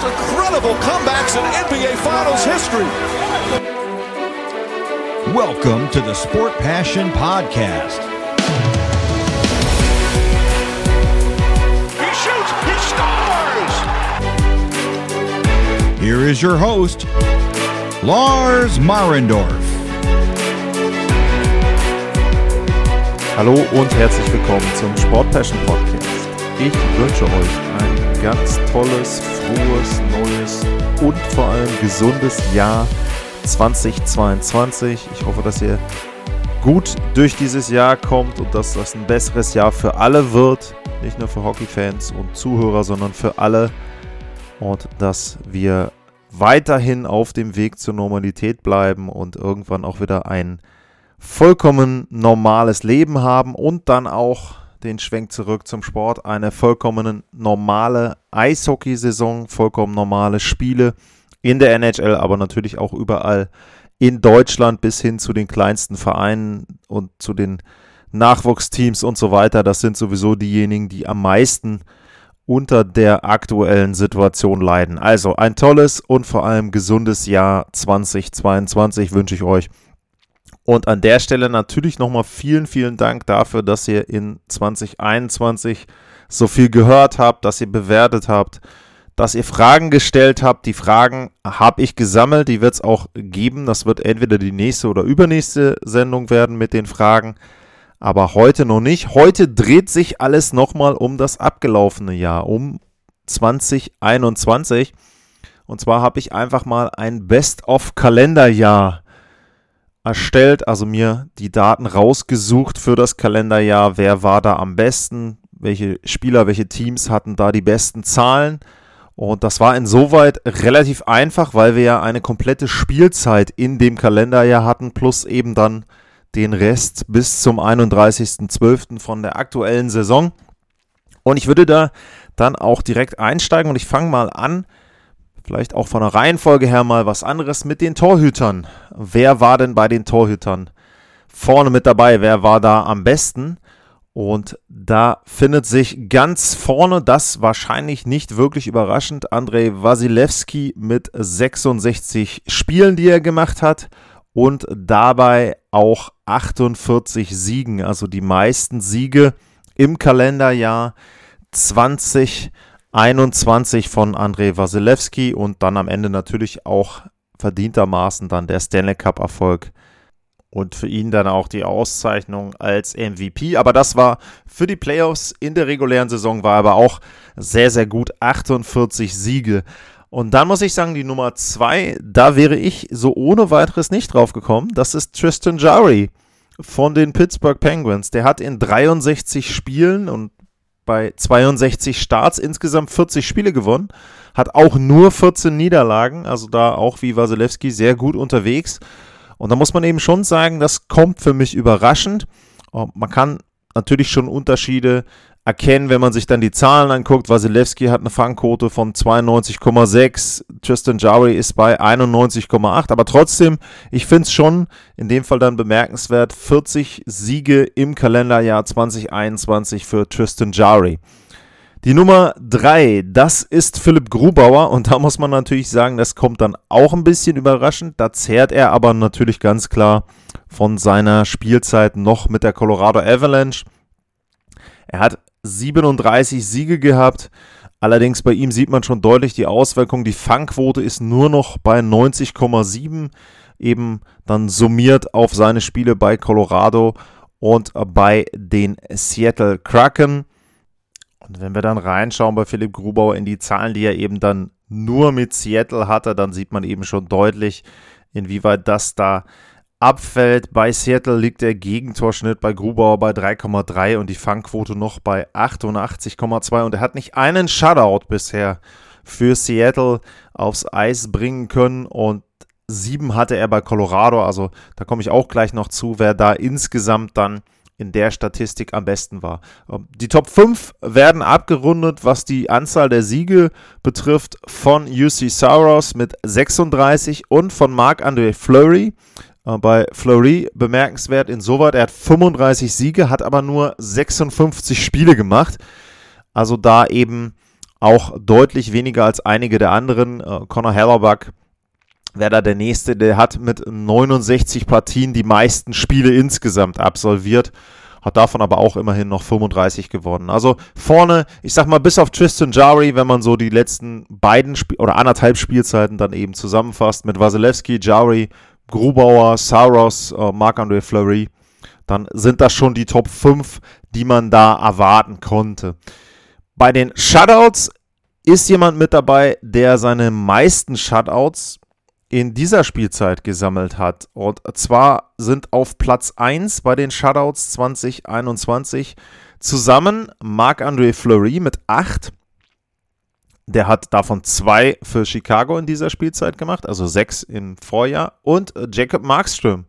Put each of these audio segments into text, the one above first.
most incredible comebacks in NBA Finals history. Welcome to the Sport Passion Podcast. He shoots, he scores! Here is your host, Lars Marendorf. Hallo und herzlich willkommen zum Sport Passion Podcast. Ich wünsche euch ein ganz tolles, frohes, neues und vor allem gesundes Jahr 2022. Ich hoffe, dass ihr gut durch dieses Jahr kommt und dass das ein besseres Jahr für alle wird. Nicht nur für Hockeyfans und Zuhörer, sondern für alle. Und dass wir weiterhin auf dem Weg zur Normalität bleiben und irgendwann auch wieder ein vollkommen normales Leben haben und dann auch den Schwenk zurück zum Sport. Eine vollkommen normale Eishockeysaison, vollkommen normale Spiele in der NHL, aber natürlich auch überall in Deutschland bis hin zu den kleinsten Vereinen und zu den Nachwuchsteams und so weiter. Das sind sowieso diejenigen, die am meisten unter der aktuellen Situation leiden. Also ein tolles und vor allem gesundes Jahr 2022 wünsche ich euch. Und an der Stelle natürlich nochmal vielen, vielen Dank dafür, dass ihr in 2021 so viel gehört habt, dass ihr bewertet habt, dass ihr Fragen gestellt habt. Die Fragen habe ich gesammelt, die wird es auch geben. Das wird entweder die nächste oder übernächste Sendung werden mit den Fragen. Aber heute noch nicht. Heute dreht sich alles nochmal um das abgelaufene Jahr, um 2021. Und zwar habe ich einfach mal ein Best-of-Kalenderjahr erstellt, also mir die Daten rausgesucht für das Kalenderjahr. Wer war da am besten? Welche Spieler, welche Teams hatten da die besten Zahlen? Und das war insoweit relativ einfach, weil wir ja eine komplette Spielzeit in dem Kalenderjahr hatten, plus eben dann den Rest bis zum 31.12. von der aktuellen Saison. Und ich würde da dann auch direkt einsteigen und ich fange mal an Vielleicht auch von der Reihenfolge her mal was anderes mit den Torhütern. Wer war denn bei den Torhütern vorne mit dabei? Wer war da am besten? Und da findet sich ganz vorne, das wahrscheinlich nicht wirklich überraschend, Andrei Wasilewski mit 66 Spielen, die er gemacht hat und dabei auch 48 Siegen, also die meisten Siege im Kalenderjahr 2020. 21 von Andrei Wasilewski und dann am Ende natürlich auch verdientermaßen dann der Stanley Cup Erfolg und für ihn dann auch die Auszeichnung als MVP. Aber das war für die Playoffs in der regulären Saison war aber auch sehr, sehr gut. 48 Siege. Und dann muss ich sagen, die Nummer 2, da wäre ich so ohne weiteres nicht drauf gekommen. Das ist Tristan Jari von den Pittsburgh Penguins. Der hat in 63 Spielen und bei 62 Starts insgesamt 40 Spiele gewonnen, hat auch nur 14 Niederlagen, also da auch wie Wasilewski sehr gut unterwegs. Und da muss man eben schon sagen, das kommt für mich überraschend. Man kann natürlich schon Unterschiede erkennen, wenn man sich dann die Zahlen anguckt. Wasilewski hat eine Fangquote von 92,6, Tristan Jari ist bei 91,8, aber trotzdem, ich finde es schon in dem Fall dann bemerkenswert, 40 Siege im Kalenderjahr 2021 für Tristan Jari. Die Nummer 3, das ist Philipp Grubauer und da muss man natürlich sagen, das kommt dann auch ein bisschen überraschend. Da zehrt er aber natürlich ganz klar von seiner Spielzeit noch mit der Colorado Avalanche. Er hat 37 Siege gehabt. Allerdings bei ihm sieht man schon deutlich die Auswirkung. Die Fangquote ist nur noch bei 90,7, eben dann summiert auf seine Spiele bei Colorado und bei den Seattle Kraken. Und wenn wir dann reinschauen bei Philipp Grubauer in die Zahlen, die er eben dann nur mit Seattle hatte, dann sieht man eben schon deutlich, inwieweit das da abfällt. Bei Seattle liegt der Gegentorschnitt bei Grubauer bei 3,3 und die Fangquote noch bei 88,2 und er hat nicht einen Shutout bisher für Seattle aufs Eis bringen können und sieben hatte er bei Colorado, also da komme ich auch gleich noch zu, wer da insgesamt dann in der Statistik am besten war. Ähm, die Top 5 werden abgerundet, was die Anzahl der Siege betrifft, von UC Saros mit 36 und von Marc-André Fleury bei Fleury bemerkenswert insoweit, er hat 35 Siege, hat aber nur 56 Spiele gemacht. Also da eben auch deutlich weniger als einige der anderen. Äh, Conor Hellerback wäre da der nächste, der hat mit 69 Partien die meisten Spiele insgesamt absolviert hat davon aber auch immerhin noch 35 gewonnen. Also vorne, ich sag mal, bis auf Tristan Jari, wenn man so die letzten beiden Sp oder anderthalb Spielzeiten dann eben zusammenfasst, mit Wasilewski, Jari, Grubauer, Saros, äh, Marc-André Fleury, dann sind das schon die Top 5, die man da erwarten konnte. Bei den Shutouts ist jemand mit dabei, der seine meisten Shutouts in dieser Spielzeit gesammelt hat. Und zwar sind auf Platz 1 bei den Shutouts 2021 zusammen Marc-André Fleury mit 8. Der hat davon zwei für Chicago in dieser Spielzeit gemacht, also sechs im Vorjahr. Und Jacob Markström.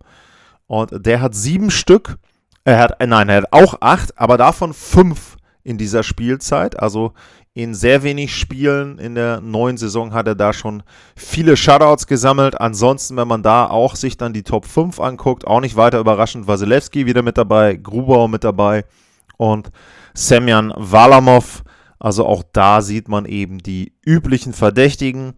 Und der hat sieben Stück. Er hat, nein, er hat auch acht, aber davon fünf in dieser Spielzeit. Also in sehr wenig Spielen in der neuen Saison hat er da schon viele Shutouts gesammelt. Ansonsten, wenn man da auch sich dann die Top 5 anguckt, auch nicht weiter überraschend, Wasilewski wieder mit dabei, Grubauer mit dabei und Semjan Walamov. Also auch da sieht man eben die üblichen Verdächtigen,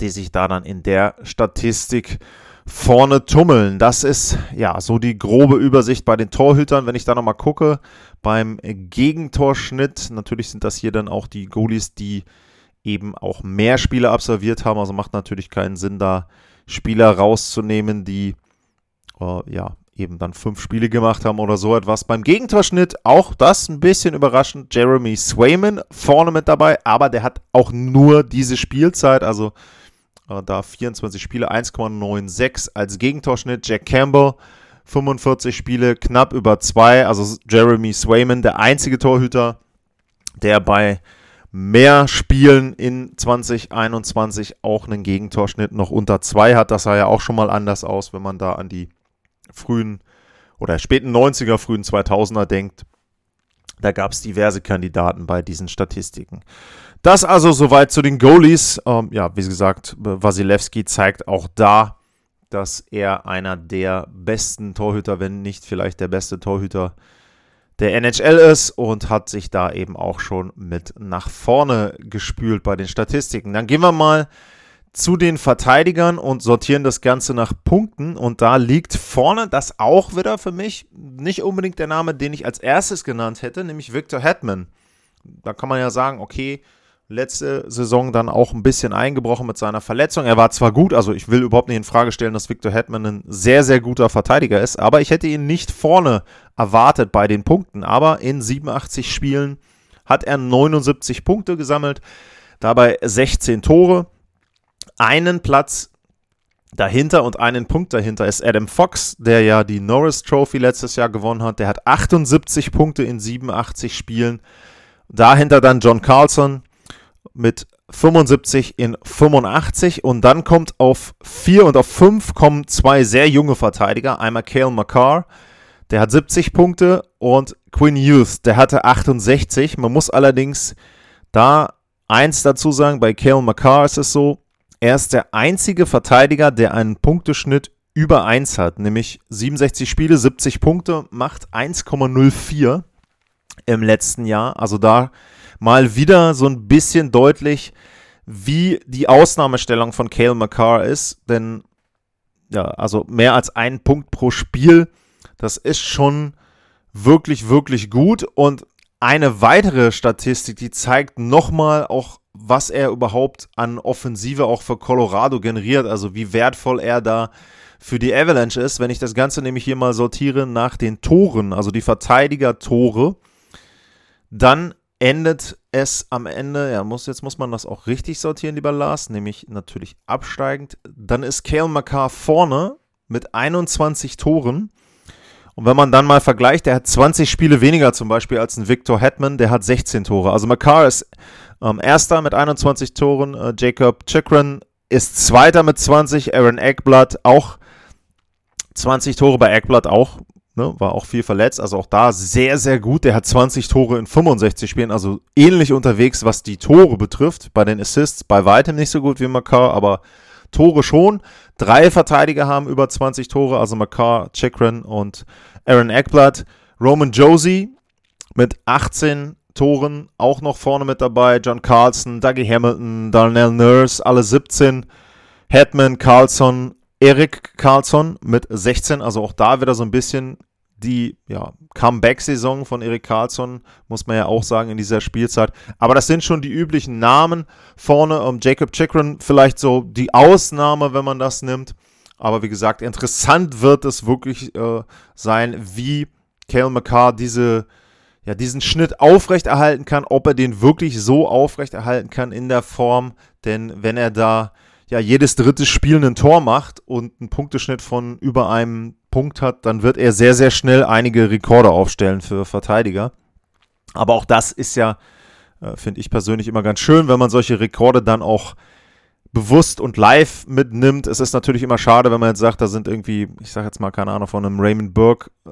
die sich da dann in der Statistik vorne tummeln. Das ist ja so die grobe Übersicht bei den Torhütern. Wenn ich da nochmal gucke, beim Gegentorschnitt, natürlich sind das hier dann auch die Goalies, die eben auch mehr Spiele absolviert haben. Also macht natürlich keinen Sinn, da Spieler rauszunehmen, die äh, ja eben dann fünf Spiele gemacht haben oder so etwas. Beim Gegentorschnitt auch das ein bisschen überraschend. Jeremy Swayman vorne mit dabei, aber der hat auch nur diese Spielzeit, also äh, da 24 Spiele, 1,96 als Gegentorschnitt. Jack Campbell 45 Spiele, knapp über 2. Also Jeremy Swayman, der einzige Torhüter, der bei mehr Spielen in 2021 auch einen Gegentorschnitt noch unter 2 hat. Das sah ja auch schon mal anders aus, wenn man da an die frühen oder späten 90er, frühen 2000er denkt. Da gab es diverse Kandidaten bei diesen Statistiken. Das also soweit zu den Goalies. Ähm, ja, wie gesagt, Wasilewski zeigt auch da, dass er einer der besten Torhüter, wenn nicht vielleicht der beste Torhüter der NHL ist und hat sich da eben auch schon mit nach vorne gespült bei den Statistiken. Dann gehen wir mal zu den Verteidigern und sortieren das Ganze nach Punkten. Und da liegt vorne das auch wieder für mich nicht unbedingt der Name, den ich als erstes genannt hätte, nämlich Victor Hetman. Da kann man ja sagen, okay, letzte Saison dann auch ein bisschen eingebrochen mit seiner Verletzung. Er war zwar gut, also ich will überhaupt nicht in Frage stellen, dass Victor Hetman ein sehr, sehr guter Verteidiger ist, aber ich hätte ihn nicht vorne erwartet bei den Punkten. Aber in 87 Spielen hat er 79 Punkte gesammelt, dabei 16 Tore. Einen Platz dahinter und einen Punkt dahinter ist Adam Fox, der ja die Norris Trophy letztes Jahr gewonnen hat. Der hat 78 Punkte in 87 Spielen. Dahinter dann John Carlson, mit 75 in 85 und dann kommt auf 4 und auf 5 kommen zwei sehr junge Verteidiger. Einmal Cale McCarr, der hat 70 Punkte und Quinn Youth, der hatte 68. Man muss allerdings da eins dazu sagen, bei Cale McCarr ist es so, er ist der einzige Verteidiger, der einen Punkteschnitt über 1 hat, nämlich 67 Spiele, 70 Punkte, macht 1,04 im letzten Jahr. Also da mal wieder so ein bisschen deutlich, wie die Ausnahmestellung von Cale McCarr ist. Denn, ja, also mehr als ein Punkt pro Spiel, das ist schon wirklich, wirklich gut. Und eine weitere Statistik, die zeigt nochmal auch, was er überhaupt an Offensive auch für Colorado generiert, also wie wertvoll er da für die Avalanche ist. Wenn ich das Ganze nämlich hier mal sortiere nach den Toren, also die Verteidiger-Tore, dann endet es am Ende, ja, muss, jetzt muss man das auch richtig sortieren, lieber Lars, nämlich natürlich absteigend. Dann ist Kale McCarr vorne mit 21 Toren. Und wenn man dann mal vergleicht, der hat 20 Spiele weniger zum Beispiel als ein Victor Hetman, der hat 16 Tore. Also McCarr ist ähm, Erster mit 21 Toren, äh, Jacob Chikrin ist Zweiter mit 20, Aaron Eckblatt auch 20 Tore bei Eckblatt auch Ne, war auch viel verletzt, also auch da sehr, sehr gut. Der hat 20 Tore in 65 Spielen, also ähnlich unterwegs, was die Tore betrifft. Bei den Assists bei weitem nicht so gut wie Makar, aber Tore schon. Drei Verteidiger haben über 20 Tore, also Makar, Chikrin und Aaron Eckblatt. Roman Josie mit 18 Toren auch noch vorne mit dabei. John Carlson, Dougie Hamilton, Darnell Nurse, alle 17. Hetman, Carlson, Eric Carlson mit 16. Also auch da wieder so ein bisschen die ja, Comeback-Saison von Erik Karlsson, muss man ja auch sagen, in dieser Spielzeit. Aber das sind schon die üblichen Namen vorne. Um Jacob Chikrin vielleicht so die Ausnahme, wenn man das nimmt. Aber wie gesagt, interessant wird es wirklich äh, sein, wie Kale McCarr diese, ja, diesen Schnitt aufrechterhalten kann, ob er den wirklich so aufrechterhalten kann in der Form. Denn wenn er da ja jedes dritte Spiel ein Tor macht und einen Punkteschnitt von über einem Punkt hat, dann wird er sehr, sehr schnell einige Rekorde aufstellen für Verteidiger. Aber auch das ist ja, äh, finde ich persönlich immer ganz schön, wenn man solche Rekorde dann auch bewusst und live mitnimmt. Es ist natürlich immer schade, wenn man jetzt sagt, da sind irgendwie, ich sage jetzt mal, keine Ahnung, von einem Raymond Burke äh,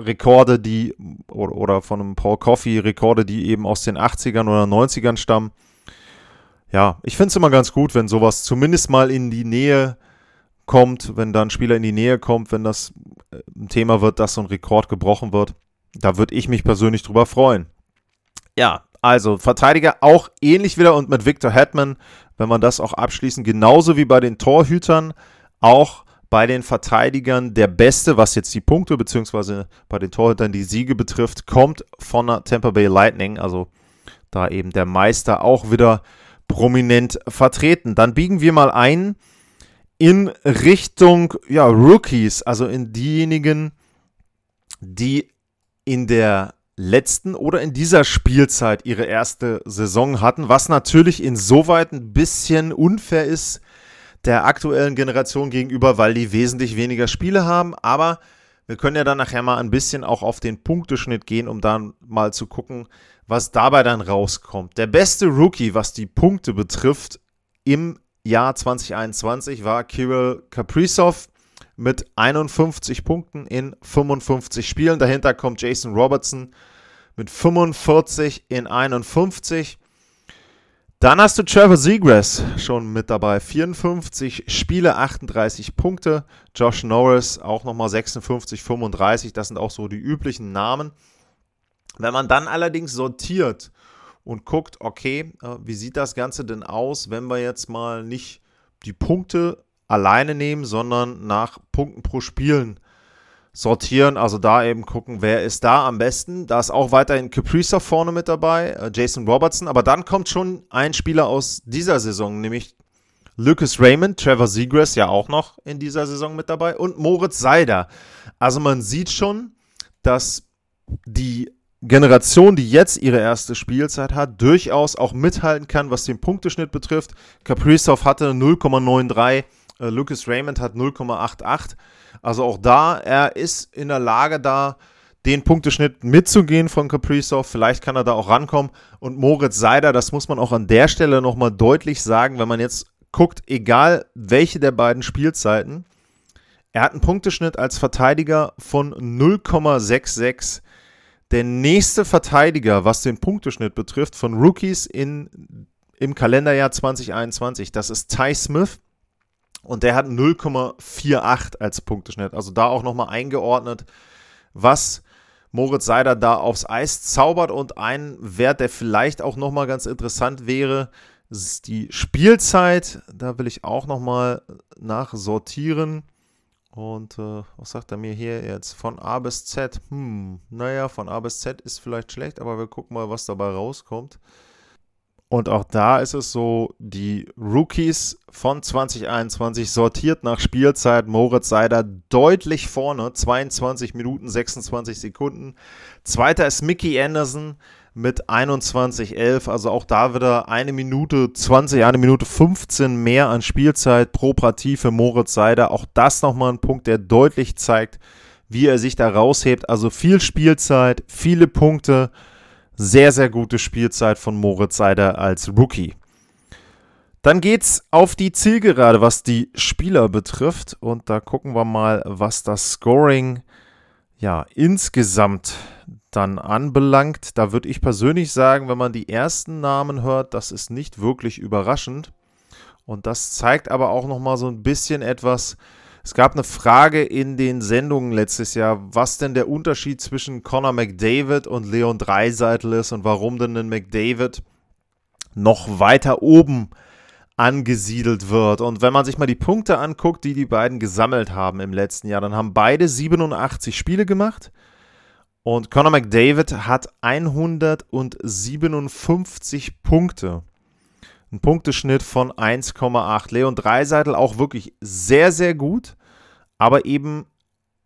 Rekorde, die oder, oder von einem Paul Coffey Rekorde, die eben aus den 80ern oder 90ern stammen. Ja, ich finde es immer ganz gut, wenn sowas zumindest mal in die Nähe kommt, wenn da ein Spieler in die Nähe kommt, wenn das äh, ein Thema wird, dass so ein Rekord gebrochen wird. Da würde ich mich persönlich drüber freuen. Ja, also Verteidiger auch ähnlich wieder und mit Victor Hetman, wenn man das auch abschließen, genauso wie bei den Torhütern, auch bei den Verteidigern der Beste, was jetzt die Punkte bzw. bei den Torhütern die Siege betrifft, kommt von der Tampa Bay Lightning, also da eben der Meister auch wieder prominent vertreten. Dann biegen wir mal ein in Richtung ja, Rookies, also in diejenigen, die in der letzten oder in dieser Spielzeit ihre erste Saison hatten, was natürlich insoweit ein bisschen unfair ist der aktuellen Generation gegenüber, weil die wesentlich weniger Spiele haben, aber wir können ja dann nachher mal ein bisschen auch auf den Punkteschnitt gehen, um dann mal zu gucken, was dabei dann rauskommt. Der beste Rookie, was die Punkte betrifft, im Jahr 2021 war Kirill Kaprizov mit 51 Punkten in 55 Spielen. Dahinter kommt Jason Robertson mit 45 in 51. Dann hast du Trevor Seagrass schon mit dabei. 54 Spiele, 38 Punkte. Josh Norris auch nochmal 56, 35. Das sind auch so die üblichen Namen. Wenn man dann allerdings sortiert und guckt, okay, äh, wie sieht das Ganze denn aus, wenn wir jetzt mal nicht die Punkte alleine nehmen, sondern nach Punkten pro Spielen sortieren. Also da eben gucken, wer ist da am besten. Da ist auch weiterhin Kaprizov vorne mit dabei, äh, Jason Robertson. Aber dann kommt schon ein Spieler aus dieser Saison, nämlich Lucas Raymond, Trevor Seagrass ja auch noch in dieser Saison mit dabei und Moritz Seider. Also man sieht schon, dass die Generation, die jetzt ihre erste Spielzeit hat, durchaus auch mithalten kann, was den Punkteschnitt betrifft. Kaprizov hatte 0,93, äh, Lucas Raymond hat 0,88. Also auch da, er ist in der Lage, da den Punkteschnitt mitzugehen von Kaprizov. Vielleicht kann er da auch rankommen. Und Moritz Seider, das muss man auch an der Stelle nochmal deutlich sagen, wenn man jetzt guckt, egal welche der beiden Spielzeiten, er hat einen Punkteschnitt als Verteidiger von 0,66. Der nächste Verteidiger, was den Punkteschnitt betrifft, von Rookies in, im Kalenderjahr 2021, das ist Ty Smith. Und der hat 0,48 als Punkteschnitt. Also da auch nochmal eingeordnet, was Moritz Seider da aufs Eis zaubert. Und ein Wert, der vielleicht auch nochmal ganz interessant wäre, ist die Spielzeit. Da will ich auch nochmal nachsortieren. Und äh, was sagt er mir hier jetzt? Von A bis Z. Hm, naja, von A bis Z ist vielleicht schlecht, aber wir gucken mal, was dabei rauskommt. Und auch da ist es so, die Rookies von 2021 sortiert nach Spielzeit. Moritz Seider deutlich vorne, 22 Minuten 26 Sekunden. Zweiter ist Mickey Anderson mit 21,11. Also auch da wieder eine Minute 20, eine Minute 15 mehr an Spielzeit pro Partie für Moritz Seider. Auch das nochmal ein Punkt, der deutlich zeigt, wie er sich da raushebt. Also viel Spielzeit, viele Punkte. Sehr, sehr gute Spielzeit von Moritz Seider als Rookie. Dann geht's auf die Zielgerade, was die Spieler betrifft. Und da gucken wir mal, was das Scoring ja insgesamt dann anbelangt, da würde ich persönlich sagen, wenn man die ersten Namen hört, das ist nicht wirklich überraschend. Und das zeigt aber auch nochmal so ein bisschen etwas, Es gab eine Frage in den Sendungen letztes Jahr, was denn der Unterschied zwischen Conor McDavid und Leon Dreiseitel ist und warum denn ein McDavid noch weiter oben angesiedelt wird. Und wenn man sich mal die Punkte anguckt, die die beiden gesammelt haben im letzten Jahr, dann haben beide 87 Spiele gemacht. Und Conor McDavid hat 157 Punkte. Ein Punkteschnitt von 1,8. Leon Dreiseitel auch wirklich sehr, sehr gut, aber eben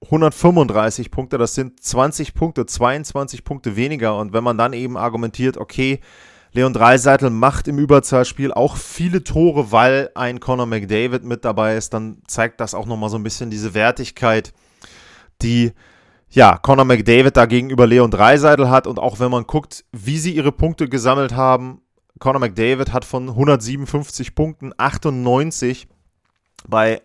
135 Punkte, das sind 20 Punkte, 22 Punkte weniger. Und wenn man dann eben argumentiert, okay, Leon Dreiseitel macht im Überzahlspiel auch viele Tore, weil ein Conor McDavid mit dabei ist, dann zeigt das auch nochmal so ein bisschen diese Wertigkeit, die ja, Conor McDavid da gegenüber Leon Dreiseitel hat. Und auch wenn man guckt, wie sie ihre Punkte gesammelt haben, Conor McDavid hat von 157 Punkten 98 bei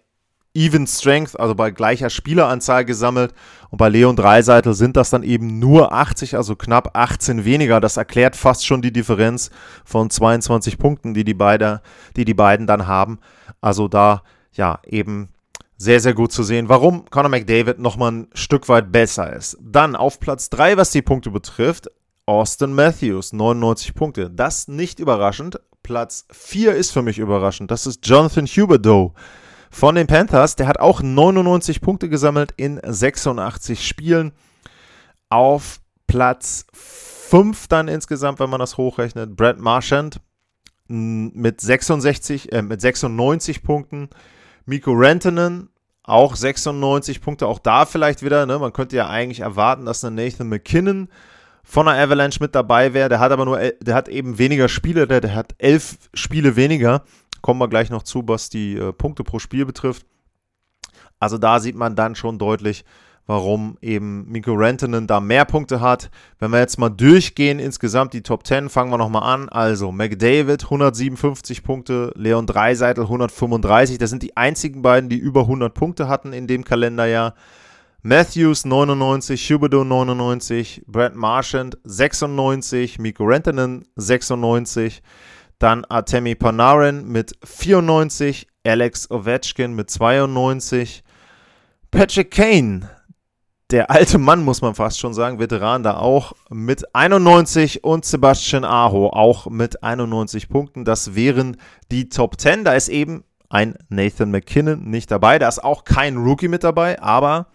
Even Strength, also bei gleicher Spieleranzahl gesammelt. Und bei Leon Dreiseitel sind das dann eben nur 80, also knapp 18 weniger. Das erklärt fast schon die Differenz von 22 Punkten, die die, beide, die, die beiden dann haben. Also da ja eben sehr, sehr gut zu sehen, warum Conor McDavid nochmal ein Stück weit besser ist. Dann auf Platz 3, was die Punkte betrifft, Austin Matthews, 99 Punkte. Das nicht überraschend. Platz 4 ist für mich überraschend. Das ist Jonathan Huberdeau von den Panthers. Der hat auch 99 Punkte gesammelt in 86 Spielen. Auf Platz 5 dann insgesamt, wenn man das hochrechnet, Brad Marchand mit 66, äh, mit 96 Punkten. Miko Rantanen auch 96 Punkte. Auch da vielleicht wieder, ne? man könnte ja eigentlich erwarten, dass ein Nathan McKinnon von der Avalanche mit dabei wäre. Der hat aber nur, der hat eben weniger Spiele, der, der hat elf Spiele weniger. Kommen wir gleich noch zu, was die äh, Punkte pro Spiel betrifft. Also da sieht man dann schon deutlich, warum eben Miko Rantanen da mehr Punkte hat. Wenn wir jetzt mal durchgehen, insgesamt die Top 10, fangen wir nochmal an. Also McDavid 157 Punkte, Leon Dreiseitel 135. Das sind die einzigen beiden, die über 100 Punkte hatten in dem Kalenderjahr. Matthews 99, Huberdeau 99, Brad Marchand 96, Miko Rantanen 96, dann Artemi Panarin mit 94, Alex Ovechkin mit 92, Patrick Kane, der alte Mann muss man fast schon sagen, Veteran da auch mit 91 und Sebastian Aho auch mit 91 Punkten. Das wären die Top 10. Da ist eben ein Nathan McKinnon nicht dabei. Da ist auch kein Rookie mit dabei, aber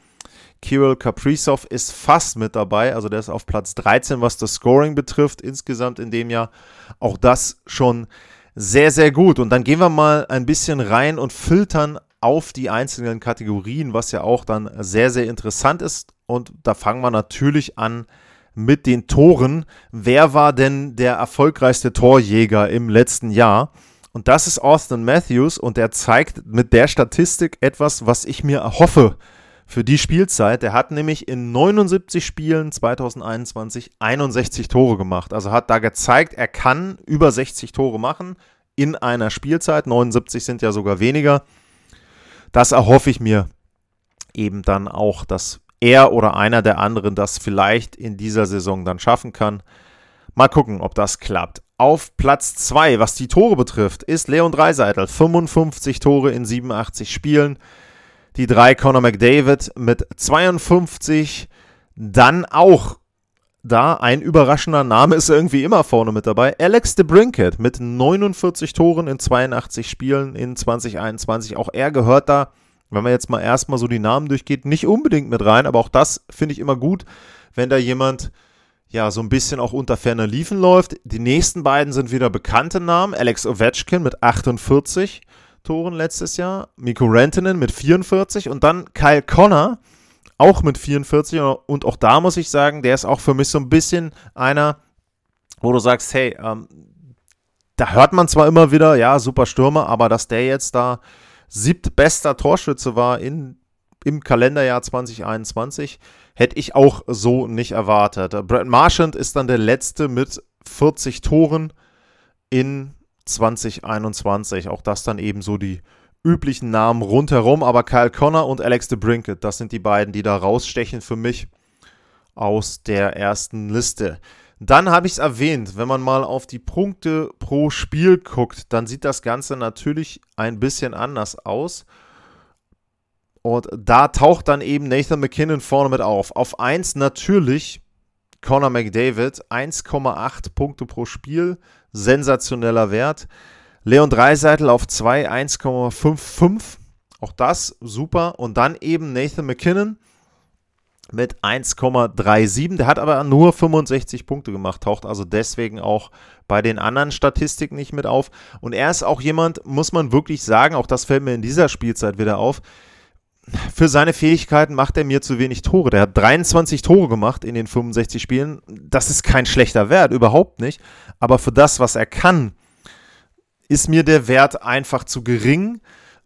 Kirill Kaprizov ist fast mit dabei, also der ist auf Platz 13, was das Scoring betrifft, insgesamt in dem Jahr. Auch das schon sehr, sehr gut. Und dann gehen wir mal ein bisschen rein und filtern auf die einzelnen Kategorien, was ja auch dann sehr, sehr interessant ist. Und da fangen wir natürlich an mit den Toren. Wer war denn der erfolgreichste Torjäger im letzten Jahr? Und das ist Austin Matthews und er zeigt mit der Statistik etwas, was ich mir erhoffe für die Spielzeit. Der hat nämlich in 79 Spielen 2021 61 Tore gemacht. Also hat da gezeigt, er kann über 60 Tore machen in einer Spielzeit. 79 sind ja sogar weniger. Das erhoffe ich mir eben dann auch, dass er oder einer der anderen das vielleicht in dieser Saison dann schaffen kann. Mal gucken, ob das klappt. Auf Platz 2, was die Tore betrifft, ist Leon Dreiseitel. 55 Tore in 87 Spielen die drei Conor McDavid mit 52. Dann auch da ein überraschender Name ist irgendwie immer vorne mit dabei. Alex de Brinket mit 49 Toren in 82 Spielen in 2021. Auch er gehört da, wenn man jetzt mal erstmal so die Namen durchgeht, nicht unbedingt mit rein, aber auch das finde ich immer gut, wenn da jemand ja so ein bisschen auch unter ferner Liefen läuft. Die nächsten beiden sind wieder bekannte Namen. Alex Ovechkin mit 48 Toren letztes Jahr, Mikko Rantanen mit 44 und dann Kyle Connor auch mit 44 und auch da muss ich sagen, der ist auch für mich so ein bisschen einer, wo du sagst, hey, ähm, da hört man zwar immer wieder, ja, super Stürmer, aber dass der jetzt da siebtbester Torschütze war in, im Kalenderjahr 2021, hätte ich auch so nicht erwartet. Brad Marchand ist dann der letzte mit 40 Toren in 2021. Auch das dann eben so die üblichen Namen rundherum. Aber Kyle Connor und Alex de Brinket, das sind die beiden, die da rausstechen für mich aus der ersten Liste. Dann habe ich es erwähnt, wenn man mal auf die Punkte pro Spiel guckt, dann sieht das Ganze natürlich ein bisschen anders aus. Und da taucht dann eben Nathan McKinnon vorne mit auf. Auf 1 natürlich Conor McDavid, 1,8 Punkte pro Spiel, sensationeller Wert. Leon Dreiseitel auf 2, 1,55. Auch das super. Und dann eben Nathan McKinnon mit 1,37. Der hat aber nur 65 Punkte gemacht, taucht also deswegen auch bei den anderen Statistiken nicht mit auf. Und er ist auch jemand, muss man wirklich sagen, auch das fällt mir in dieser Spielzeit wieder auf, für seine Fähigkeiten macht er mir zu wenig Tore. Der hat 23 Tore gemacht in den 65 Spielen. Das ist kein schlechter Wert, überhaupt nicht. Aber für das, was er kann, ist mir der Wert einfach zu gering.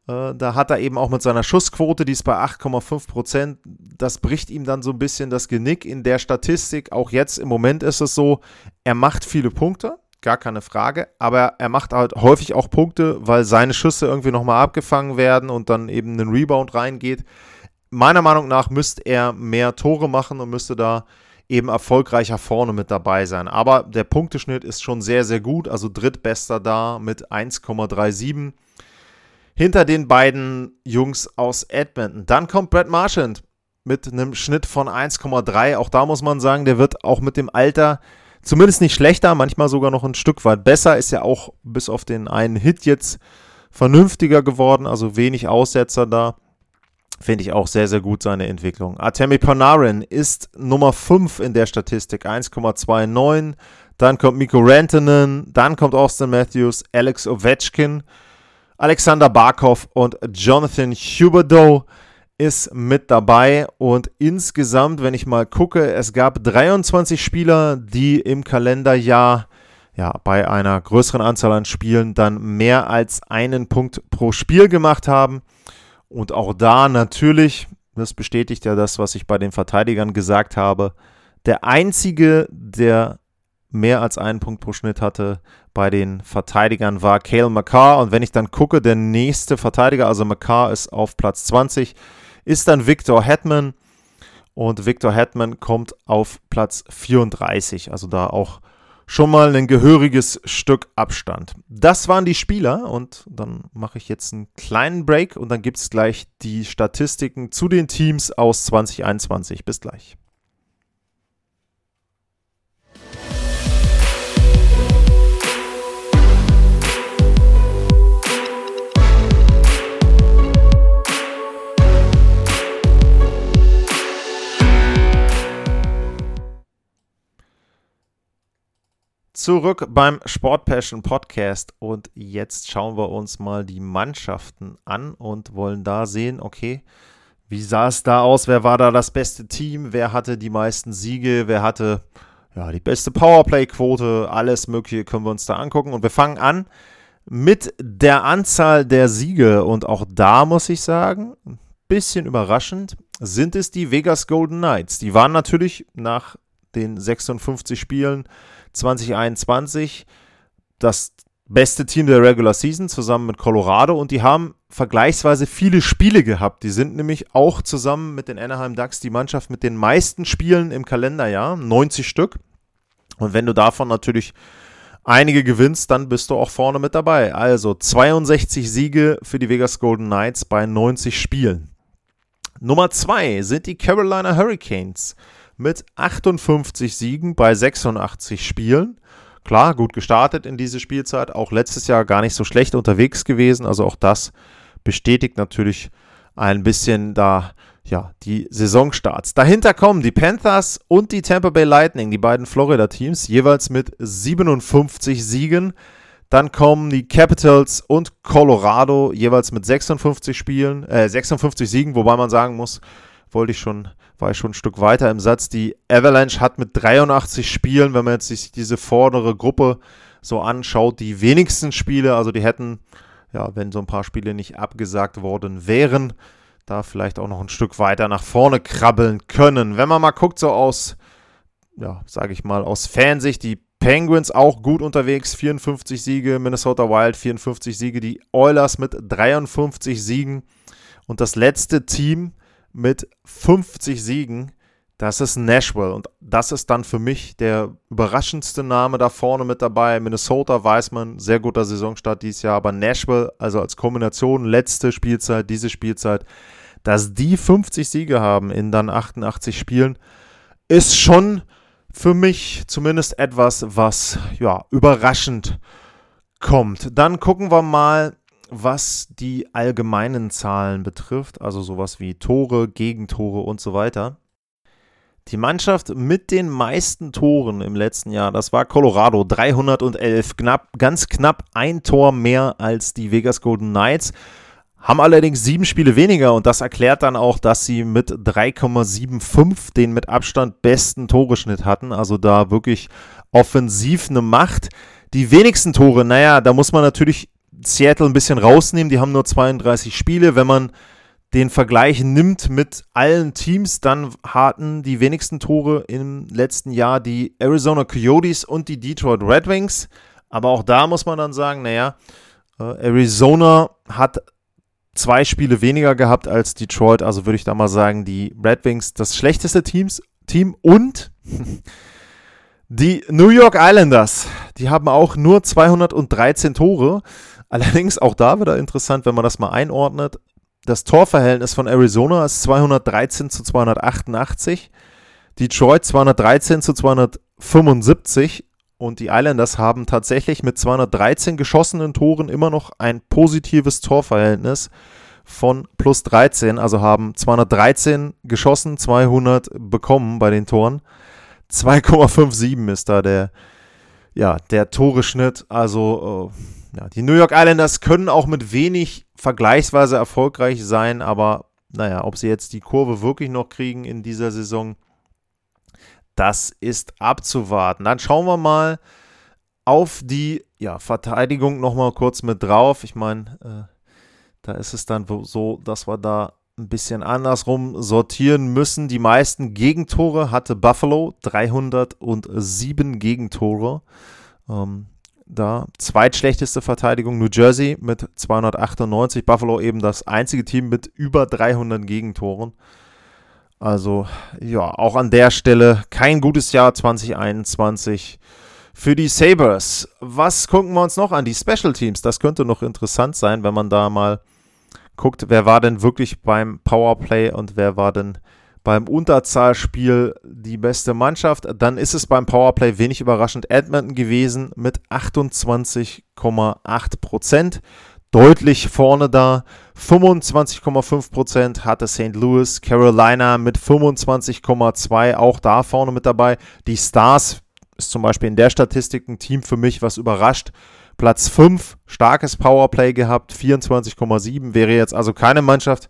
Äh, da hat er eben auch mit seiner Schussquote, die ist bei 8,5 Prozent, das bricht ihm dann so ein bisschen das Genick in der Statistik. Auch jetzt im Moment ist es so, er macht viele Punkte, gar keine Frage. Aber er macht halt häufig auch Punkte, weil seine Schüsse irgendwie nochmal abgefangen werden und dann eben ein Rebound reingeht. Meiner Meinung nach müsste er mehr Tore machen und müsste da eben erfolgreicher vorne mit dabei sein. Aber der Punkteschnitt ist schon sehr, sehr gut. Also drittbester da mit 1,37. Hinter den beiden Jungs aus Edmonton. Dann kommt Brad Marchand mit einem Schnitt von 1,3. Auch da muss man sagen, der wird auch mit dem Alter zumindest nicht schlechter, manchmal sogar noch ein Stück weit besser. Ist ja auch bis auf den einen Hit jetzt vernünftiger geworden, also wenig Aussetzer da. Finde ich auch sehr, sehr gut seine Entwicklung. Artemi Panarin ist Nummer 5 in der Statistik, 1,29. Dann kommt Miko Rantanen, dann kommt Austin Matthews, Alex Ovechkin, Alexander Barkov und Jonathan Huberdeau ist mit dabei und insgesamt, wenn ich mal gucke, es gab 23 Spieler, die im Kalenderjahr ja, bei einer größeren Anzahl an Spielen dann mehr als einen Punkt pro Spiel gemacht haben. Und auch da natürlich, das bestätigt ja das, was ich bei den Verteidigern gesagt habe, der einzige, der mehr als einen Punkt pro Schnitt hatte bei den Verteidigern war Cale McCarr. Und wenn ich dann gucke, der nächste Verteidiger, also McCarr ist auf Platz 20, ist dann Victor Hetman. Und Victor Hetman kommt auf Platz 34. Also da auch schon mal ein gehöriges Stück Abstand. Das waren die Spieler und dann mache ich jetzt einen kleinen Break und dann gibt es gleich die Statistiken zu den Teams aus 2021. Bis gleich. Zurück beim Sport Passion Podcast und jetzt schauen wir uns mal die Mannschaften an und wollen da sehen, okay, wie sah es da aus? Wer war da das beste Team? Wer hatte die meisten Siege? Wer hatte ja, die beste Powerplay-Quote? Alles Mögliche können wir uns da angucken und wir fangen an mit der Anzahl der Siege und auch da muss ich sagen, ein bisschen überraschend, sind es die Vegas Golden Knights. Die waren natürlich nach den 56 Spielen 2021 das beste Team der Regular Season zusammen mit Colorado und die haben vergleichsweise viele Spiele gehabt. Die sind nämlich auch zusammen mit den Anaheim Ducks die Mannschaft mit den meisten Spielen im Kalenderjahr, 90 Stück. Und wenn du davon natürlich einige gewinnst, dann bist du auch vorne mit dabei. Also 62 Siege für die Vegas Golden Knights bei 90 Spielen. Nummer 2 sind die Carolina Hurricanes mit 58 Siegen bei 86 Spielen. Klar, gut gestartet in diese Spielzeit, auch letztes Jahr gar nicht so schlecht unterwegs gewesen. Also auch das bestätigt natürlich ein bisschen da ja, die Saisonstarts. Dahinter kommen die Panthers und die Tampa Bay Lightning, die beiden Florida-Teams, jeweils mit 57 Siegen. Dann kommen die Capitals und Colorado, jeweils mit 56 Spielen, äh, 56 Siegen, wobei man sagen muss, wollte ich schon war ich schon ein Stück weiter im Satz. Die Avalanche hat mit 83 Spielen, wenn man jetzt sich diese vordere Gruppe so anschaut, die wenigsten Spiele, also die hätten, ja, wenn so ein paar Spiele nicht abgesagt worden wären, da vielleicht auch noch ein Stück weiter nach vorne krabbeln können. Wenn man mal guckt, so aus, ja, sage ich mal, aus Fansicht, die Penguins auch gut unterwegs, 54 Siege, Minnesota Wild 54 Siege, die Oilers mit 53 Siegen und das letzte Team, mit 50 Siegen. Das ist Nashville und das ist dann für mich der überraschendste Name da vorne mit dabei. Minnesota weiß man, sehr guter Saisonstart dieses Jahr, aber Nashville, also als Kombination letzte Spielzeit, diese Spielzeit, dass die 50 Siege haben in dann 88 Spielen, ist schon für mich zumindest etwas, was ja überraschend kommt. Dann gucken wir mal, was die allgemeinen Zahlen betrifft, also sowas wie Tore, Gegentore und so weiter. Die Mannschaft mit den meisten Toren im letzten Jahr, das war Colorado, 311, knapp, ganz knapp ein Tor mehr als die Vegas Golden Knights, haben allerdings sieben Spiele weniger und das erklärt dann auch, dass sie mit 3,75 den mit Abstand besten Toreschnitt hatten, also da wirklich offensiv eine Macht. Die wenigsten Tore, naja, da muss man natürlich Seattle ein bisschen rausnehmen, die haben nur 32 Spiele, wenn man den Vergleich nimmt mit allen Teams, dann hatten die wenigsten Tore im letzten Jahr die Arizona Coyotes und die Detroit Red Wings. Aber auch da muss man dann sagen, naja, äh, Arizona hat zwei Spiele weniger gehabt als Detroit, also würde ich da mal sagen, die Red Wings das schlechteste Teams, Team und die New York Islanders, die haben auch nur 213 Tore. Allerdings auch da wieder interessant, wenn man das mal einordnet das Torverhältnis von Arizona ist 213 zu 288. Detroit 213 zu 275 und die Islanders haben tatsächlich mit 213 geschossenen Toren immer noch ein positives Torverhältnis von plus 13, also haben 213 geschossen, 200 bekommen bei den Toren. 2,57 ist da der, ja, der Toreschnitt. Also äh, ja, die New York Islanders können auch mit wenig vergleichsweise erfolgreich sein, aber naja, ob sie jetzt die Kurve wirklich noch kriegen in dieser Saison, das ist abzuwarten. Dann schauen wir mal auf die ja, Verteidigung nochmal kurz mit drauf. Ich meine, äh, da ist es dann so, dass wir da ein bisschen andersrum sortieren müssen. Die meisten Gegentore hatte Buffalo, 307 Gegentore. Ähm, da. Zweitschlechteste Verteidigung New Jersey mit 298. Buffalo eben das einzige Team mit über 300 Gegentoren. Also ja, auch an der Stelle kein gutes Jahr 2021 für die Sabres. Was gucken wir uns noch an? Die Special Teams. Das könnte noch interessant sein, wenn man da mal guckt, wer war denn wirklich beim Powerplay und wer war denn beim Unterzahlspiel die beste Mannschaft. Dann ist es beim Powerplay wenig überraschend Edmonton gewesen mit 28,8 Prozent. Deutlich vorne da. 25,5 Prozent hatte St. Louis. Carolina mit 25,2 auch da vorne mit dabei. Die Stars ist zum Beispiel in der Statistik ein Team für mich, was überrascht. Platz 5, starkes Powerplay gehabt, 24,7. Wäre jetzt also keine Mannschaft,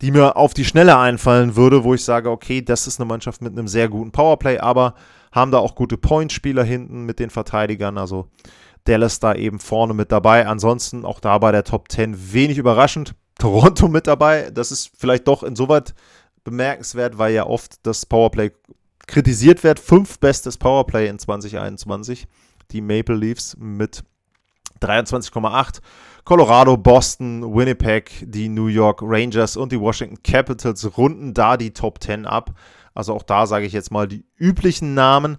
die mir auf die Schnelle einfallen würde, wo ich sage, okay, das ist eine Mannschaft mit einem sehr guten Powerplay, aber haben da auch gute Point-Spieler hinten mit den Verteidigern, also Dallas da eben vorne mit dabei. Ansonsten auch da bei der Top 10 wenig überraschend. Toronto mit dabei, das ist vielleicht doch insoweit bemerkenswert, weil ja oft das Powerplay kritisiert wird. Fünf bestes Powerplay in 2021. Die Maple Leafs mit 23,8. Colorado, Boston, Winnipeg, die New York Rangers und die Washington Capitals runden da die Top 10 ab. Also auch da sage ich jetzt mal die üblichen Namen.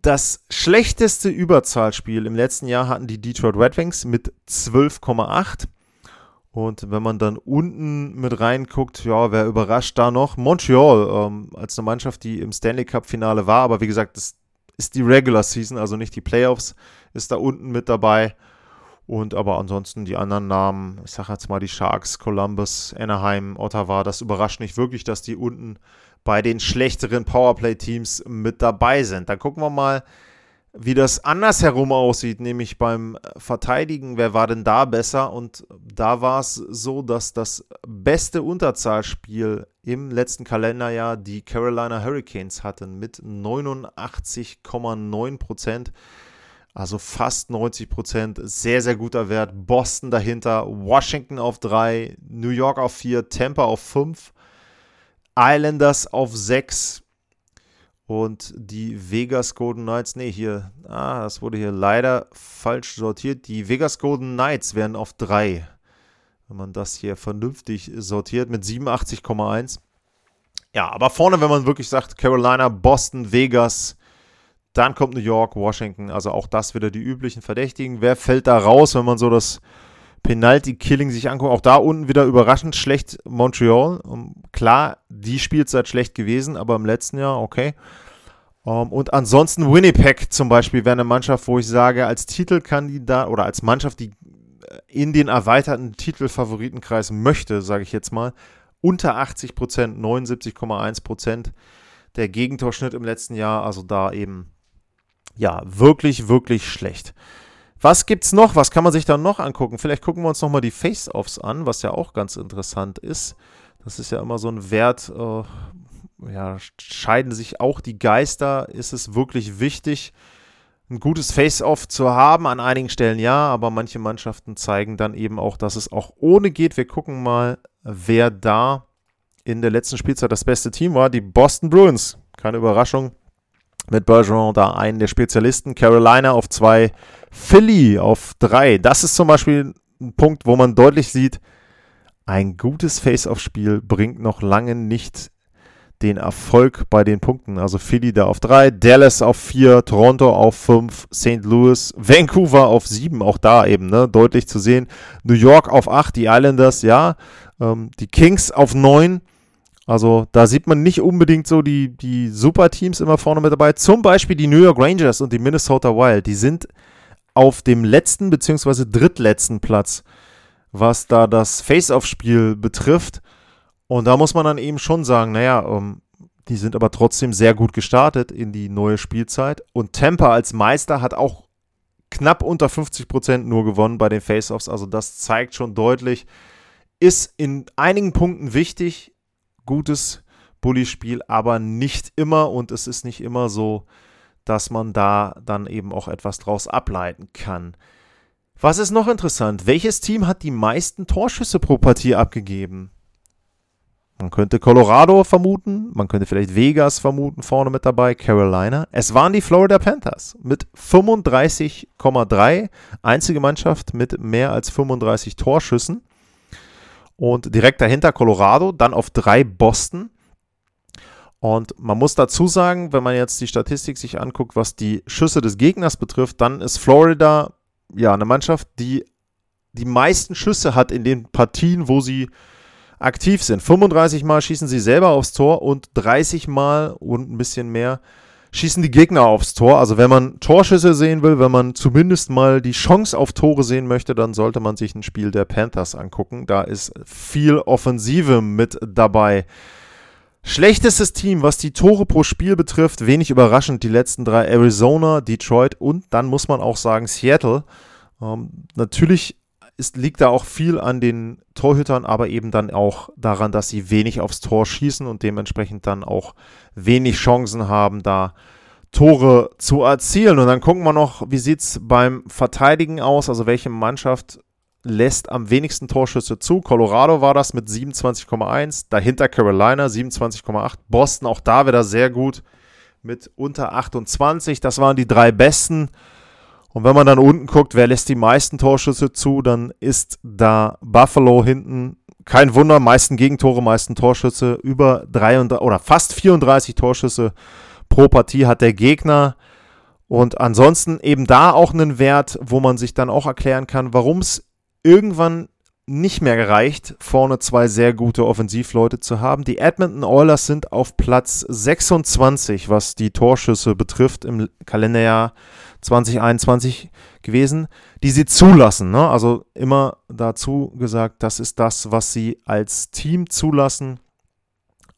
Das schlechteste Überzahlspiel im letzten Jahr hatten die Detroit Red Wings mit 12,8. Und wenn man dann unten mit reinguckt, ja, wer überrascht da noch? Montreal ähm, als eine Mannschaft, die im Stanley Cup-Finale war, aber wie gesagt, das ist die Regular Season, also nicht die Playoffs, ist da unten mit dabei. Und aber ansonsten die anderen Namen, ich sage jetzt mal die Sharks, Columbus, Anaheim, Ottawa, das überrascht nicht wirklich, dass die unten bei den schlechteren Powerplay-Teams mit dabei sind. Dann gucken wir mal, wie das andersherum aussieht, nämlich beim Verteidigen, wer war denn da besser? Und da war es so, dass das beste Unterzahlspiel im letzten Kalenderjahr die Carolina Hurricanes hatten mit 89,9 Prozent. Also fast 90 Prozent. Sehr, sehr guter Wert. Boston dahinter, Washington auf 3, New York auf 4, Tampa auf 5, Islanders auf 6 und die Vegas Golden Knights. Ne, hier, ah, das wurde hier leider falsch sortiert. Die Vegas Golden Knights werden auf 3. Wenn man das hier vernünftig sortiert mit 87,1. Ja, aber vorne, wenn man wirklich sagt, Carolina, Boston, Vegas, dann kommt New York, Washington, also auch das wieder die üblichen Verdächtigen. Wer fällt da raus, wenn man so das Penalty-Killing sich angucken, auch da unten wieder überraschend schlecht Montreal. Um, klar, die Spielzeit schlecht gewesen, aber im letzten Jahr okay. Um, und ansonsten Winnipeg zum Beispiel wäre eine Mannschaft, wo ich sage, als Titelkandidat oder als Mannschaft, die äh, in den erweiterten Titelfavoritenkreis möchte, sage ich jetzt mal, unter 80 Prozent, 79,1 Prozent der Gegentorschnitt im letzten Jahr, also da eben, ja, wirklich, wirklich schlecht. Was gibt's noch? Was kann man sich dann noch angucken? Vielleicht gucken wir uns nochmal die Face-Offs an, was ja auch ganz interessant ist. Das ist ja immer so ein Wert, äh, ja, scheiden sich auch die Geister. Ist es wirklich wichtig, ein gutes Face-Off zu haben? An einigen Stellen ja, aber manche Mannschaften zeigen dann eben auch, dass es auch ohne geht. Wir gucken mal, wer da in der letzten Spielzeit das beste Team war. Die Boston Bruins. Keine Überraschung. Mit Bergeron da einen der Spezialisten. Carolina auf zwei. Philly auf drei. Das ist zum Beispiel ein Punkt, wo man deutlich sieht, ein gutes Face-Off-Spiel bringt noch lange nicht den Erfolg bei den Punkten. Also Philly da auf 3, Dallas auf 4, Toronto auf 5, St. Louis, Vancouver auf 7, auch da eben, ne, deutlich zu sehen. New York auf 8, die Islanders, ja, ähm, die Kings auf 9. Also da sieht man nicht unbedingt so die, die Super-Teams immer vorne mit dabei. Zum Beispiel die New York Rangers und die Minnesota Wild. Die sind auf dem letzten bzw. drittletzten Platz, was da das Face-Off-Spiel betrifft. Und da muss man dann eben schon sagen, naja, ähm, die sind aber trotzdem sehr gut gestartet in die neue Spielzeit. Und Tampa als Meister hat auch knapp unter 50% nur gewonnen bei den Face-Offs. Also das zeigt schon deutlich, ist in einigen Punkten wichtig, gutes Bully-Spiel, aber nicht immer und es ist nicht immer so, dass man da dann eben auch etwas draus ableiten kann. Was ist noch interessant? Welches Team hat die meisten Torschüsse pro Partie abgegeben? Man könnte Colorado vermuten, man könnte vielleicht Vegas vermuten, vorne mit dabei, Carolina. Es waren die Florida Panthers mit 35,3, einzige Mannschaft mit mehr als 35 Torschüssen. Und direkt dahinter Colorado, dann auf drei Boston. Und man muss dazu sagen, wenn man jetzt die Statistik sich anguckt, was die Schüsse des Gegners betrifft, dann ist Florida ja eine Mannschaft, die die meisten Schüsse hat in den Partien, wo sie aktiv sind. 35 Mal schießen sie selber aufs Tor und 30 Mal und ein bisschen mehr schießen die Gegner aufs Tor. Also wenn man Torschüsse sehen will, wenn man zumindest mal die Chance auf Tore sehen möchte, dann sollte man sich ein Spiel der Panthers angucken. Da ist viel Offensive mit dabei. Schlechtestes Team, was die Tore pro Spiel betrifft, wenig überraschend, die letzten drei Arizona, Detroit und dann muss man auch sagen Seattle. Ähm, natürlich ist, liegt da auch viel an den Torhütern, aber eben dann auch daran, dass sie wenig aufs Tor schießen und dementsprechend dann auch wenig Chancen haben, da Tore zu erzielen. Und dann gucken wir noch, wie sieht es beim Verteidigen aus, also welche Mannschaft lässt am wenigsten Torschüsse zu. Colorado war das mit 27,1, dahinter Carolina 27,8, Boston auch da wieder sehr gut mit unter 28. Das waren die drei besten. Und wenn man dann unten guckt, wer lässt die meisten Torschüsse zu, dann ist da Buffalo hinten. Kein Wunder, meisten Gegentore, meisten Torschüsse, über 33 oder fast 34 Torschüsse pro Partie hat der Gegner. Und ansonsten eben da auch einen Wert, wo man sich dann auch erklären kann, warum es irgendwann nicht mehr gereicht, vorne zwei sehr gute Offensivleute zu haben. Die Edmonton Oilers sind auf Platz 26, was die Torschüsse betrifft im Kalenderjahr 2021 gewesen, die sie zulassen. Ne? Also immer dazu gesagt, das ist das, was sie als Team zulassen.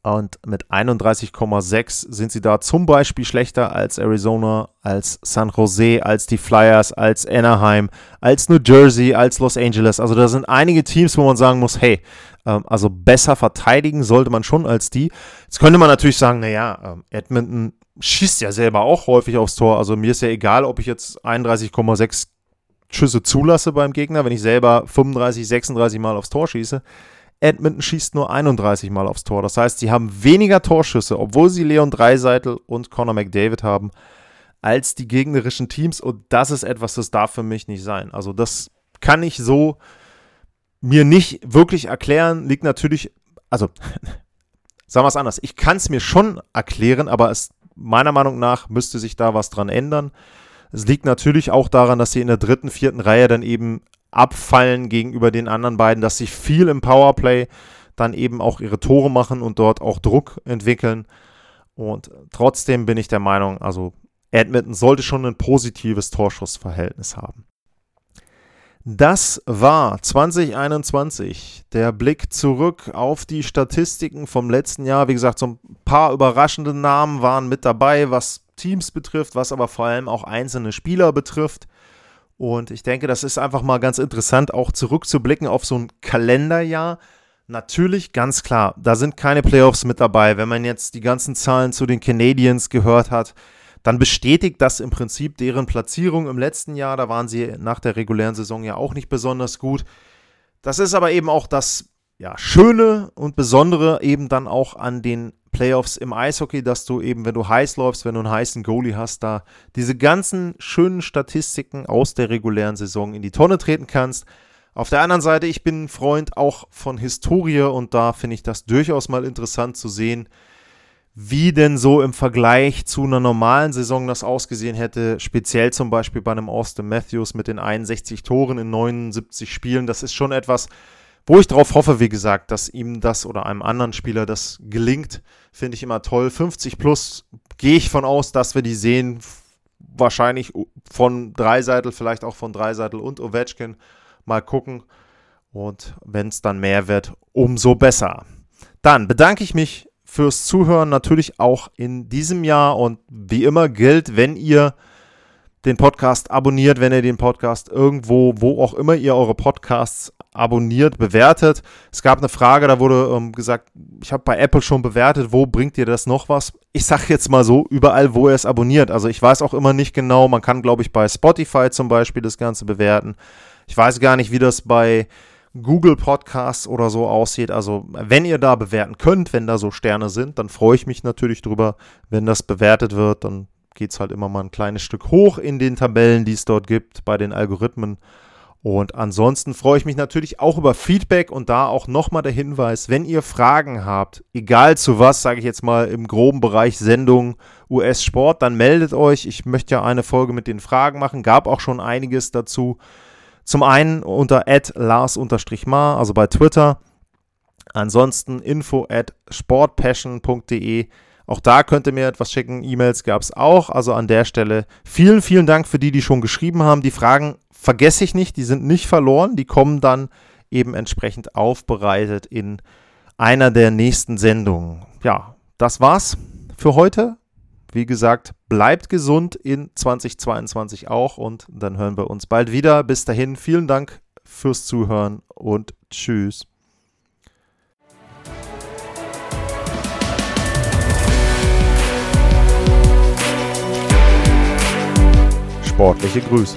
Und mit 31,6 sind sie da zum Beispiel schlechter als Arizona, als San Jose, als die Flyers, als Anaheim, als New Jersey, als Los Angeles. Also da sind einige Teams, wo man sagen muss, hey, ähm, also besser verteidigen sollte man schon als die. Jetzt könnte man natürlich sagen, naja, ähm, Edmonton schießt ja selber auch häufig aufs Tor. Also mir ist ja egal, ob ich jetzt 31,6 Schüsse zulasse beim Gegner, wenn ich selber 35, 36 Mal aufs Tor schieße. Edmonton schießt nur 31 Mal aufs Tor. Das heißt, sie haben weniger Torschüsse, obwohl sie Leon Dreiseitel und Conor McDavid haben, als die gegnerischen Teams. Und das ist etwas, das darf für mich nicht sein. Also das kann ich so mir nicht wirklich erklären. Liegt natürlich, also sagen wir es anders, ich kann es mir schon erklären, aber es meiner Meinung nach müsste sich da was dran ändern. Es liegt natürlich auch daran, dass sie in der dritten, vierten Reihe dann eben abfallen gegenüber den anderen beiden, dass sie viel im Powerplay dann eben auch ihre Tore machen und dort auch Druck entwickeln. Und trotzdem bin ich der Meinung, also Edmonton sollte schon ein positives Torschussverhältnis haben. Das war 2021. Der Blick zurück auf die Statistiken vom letzten Jahr. Wie gesagt, so ein paar überraschende Namen waren mit dabei, was Teams betrifft, was aber vor allem auch einzelne Spieler betrifft. Und ich denke, das ist einfach mal ganz interessant, auch zurückzublicken auf so ein Kalenderjahr. Natürlich, ganz klar, da sind keine Playoffs mit dabei. Wenn man jetzt die ganzen Zahlen zu den Canadiens gehört hat, dann bestätigt das im Prinzip deren Platzierung im letzten Jahr. Da waren sie nach der regulären Saison ja auch nicht besonders gut. Das ist aber eben auch das ja, Schöne und Besondere eben dann auch an den Playoffs im Eishockey, dass du eben, wenn du heiß läufst, wenn du einen heißen Goalie hast, da diese ganzen schönen Statistiken aus der regulären Saison in die Tonne treten kannst. Auf der anderen Seite, ich bin ein Freund auch von Historie und da finde ich das durchaus mal interessant zu sehen, wie denn so im Vergleich zu einer normalen Saison das ausgesehen hätte, speziell zum Beispiel bei einem Austin Matthews mit den 61 Toren in 79 Spielen. Das ist schon etwas, wo ich darauf hoffe, wie gesagt, dass ihm das oder einem anderen Spieler das gelingt, finde ich immer toll. 50 plus gehe ich von aus, dass wir die sehen, wahrscheinlich von Dreiseitel, vielleicht auch von Dreiseitel und Ovechkin. Mal gucken. Und wenn es dann mehr wird, umso besser. Dann bedanke ich mich fürs Zuhören natürlich auch in diesem Jahr und wie immer gilt, wenn ihr den Podcast abonniert, wenn ihr den Podcast irgendwo, wo auch immer ihr eure Podcasts abonniert, bewertet. Es gab eine Frage, da wurde ähm, gesagt, ich habe bei Apple schon bewertet, wo bringt ihr das noch was? Ich sage jetzt mal so, überall, wo ihr es abonniert. Also ich weiß auch immer nicht genau, man kann, glaube ich, bei Spotify zum Beispiel das Ganze bewerten. Ich weiß gar nicht, wie das bei Google Podcasts oder so aussieht. Also wenn ihr da bewerten könnt, wenn da so Sterne sind, dann freue ich mich natürlich drüber. Wenn das bewertet wird, dann geht es halt immer mal ein kleines Stück hoch in den Tabellen, die es dort gibt, bei den Algorithmen. Und ansonsten freue ich mich natürlich auch über Feedback und da auch nochmal der Hinweis, wenn ihr Fragen habt, egal zu was, sage ich jetzt mal im groben Bereich Sendung US-Sport, dann meldet euch. Ich möchte ja eine Folge mit den Fragen machen, gab auch schon einiges dazu. Zum einen unter lars-mar, also bei Twitter. Ansonsten info at sportpassion.de. Auch da könnt ihr mir etwas schicken. E-Mails gab es auch. Also an der Stelle vielen, vielen Dank für die, die schon geschrieben haben. Die Fragen vergesse ich nicht, die sind nicht verloren. Die kommen dann eben entsprechend aufbereitet in einer der nächsten Sendungen. Ja, das war's für heute. Wie gesagt, bleibt gesund in 2022 auch und dann hören wir uns bald wieder. Bis dahin, vielen Dank fürs Zuhören und tschüss. Sportliche Grüße.